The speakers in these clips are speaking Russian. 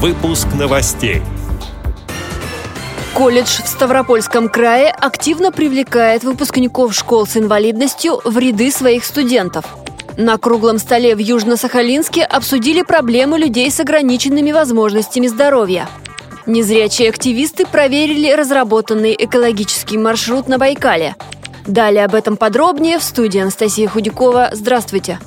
Выпуск новостей. Колледж в Ставропольском крае активно привлекает выпускников школ с инвалидностью в ряды своих студентов. На круглом столе в Южно-Сахалинске обсудили проблемы людей с ограниченными возможностями здоровья. Незрячие активисты проверили разработанный экологический маршрут на Байкале. Далее об этом подробнее в студии Анастасия Худякова. Здравствуйте.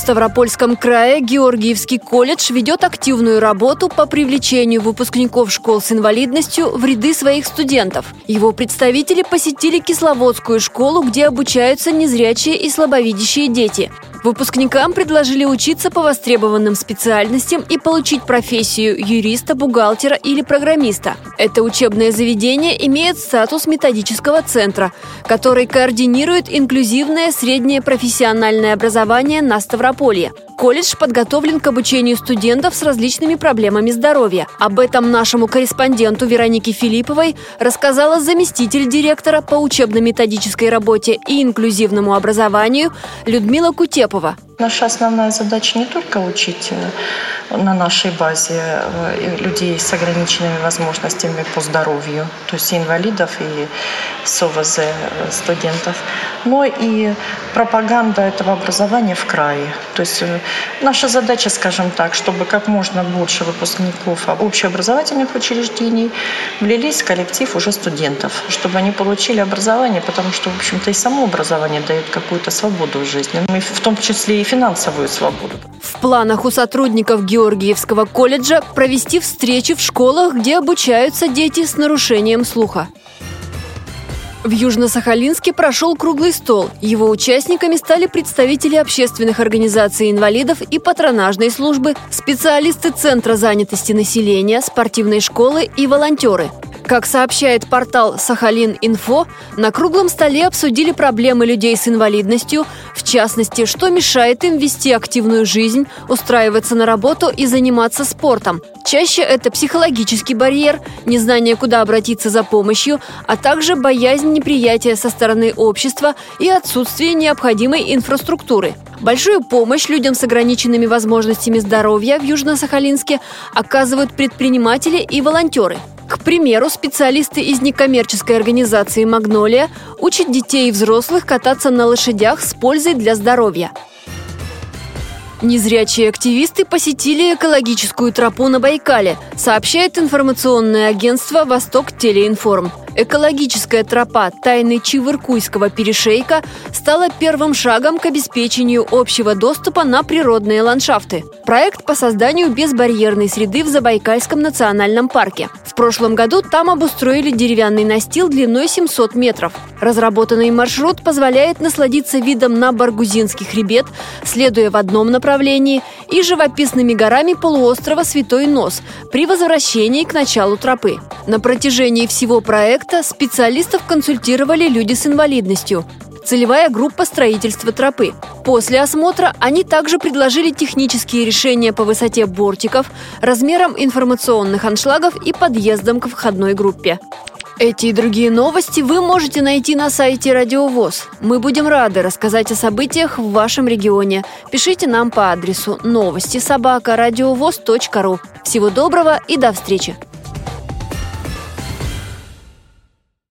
Ставропольском крае Георгиевский колледж ведет активную работу по привлечению выпускников школ с инвалидностью в ряды своих студентов. Его представители посетили Кисловодскую школу, где обучаются незрячие и слабовидящие дети. Выпускникам предложили учиться по востребованным специальностям и получить профессию юриста, бухгалтера или программиста. Это учебное заведение имеет статус методического центра, который координирует инклюзивное среднее профессиональное образование на Ставрополье. Колледж подготовлен к обучению студентов с различными проблемами здоровья. Об этом нашему корреспонденту Веронике Филипповой рассказала заместитель директора по учебно-методической работе и инклюзивному образованию Людмила Кутепова. Наша основная задача не только учить э, на нашей базе э, людей с ограниченными возможностями по здоровью, то есть инвалидов и СОВЗ э, студентов, но и пропаганда этого образования в крае. То есть наша задача, скажем так, чтобы как можно больше выпускников общеобразовательных учреждений влились в коллектив уже студентов, чтобы они получили образование, потому что, в общем-то, и само образование дает какую-то свободу в жизни, в том числе и финансовую свободу. В планах у сотрудников Георгиевского колледжа провести встречи в школах, где обучаются дети с нарушением слуха. В Южно-Сахалинске прошел круглый стол. Его участниками стали представители общественных организаций инвалидов и патронажной службы, специалисты Центра занятости населения, спортивной школы и волонтеры – как сообщает портал «Сахалин-Инфо», на круглом столе обсудили проблемы людей с инвалидностью, в частности, что мешает им вести активную жизнь, устраиваться на работу и заниматься спортом. Чаще это психологический барьер, незнание, куда обратиться за помощью, а также боязнь неприятия со стороны общества и отсутствие необходимой инфраструктуры. Большую помощь людям с ограниченными возможностями здоровья в Южно-Сахалинске оказывают предприниматели и волонтеры – к примеру, специалисты из некоммерческой организации «Магнолия» учат детей и взрослых кататься на лошадях с пользой для здоровья. Незрячие активисты посетили экологическую тропу на Байкале, сообщает информационное агентство «Восток Телеинформ». Экологическая тропа тайны Чивыркуйского перешейка стала первым шагом к обеспечению общего доступа на природные ландшафты. Проект по созданию безбарьерной среды в Забайкальском национальном парке. В прошлом году там обустроили деревянный настил длиной 700 метров. Разработанный маршрут позволяет насладиться видом на Баргузинский хребет, следуя в одном направлении, и живописными горами полуострова Святой Нос при возвращении к началу тропы. На протяжении всего проекта специалистов консультировали люди с инвалидностью, целевая группа строительства тропы. После осмотра они также предложили технические решения по высоте бортиков, размерам информационных аншлагов и подъездам к входной группе. Эти и другие новости вы можете найти на сайте Радиовоз. Мы будем рады рассказать о событиях в вашем регионе. Пишите нам по адресу новости собака ру. Всего доброго и до встречи!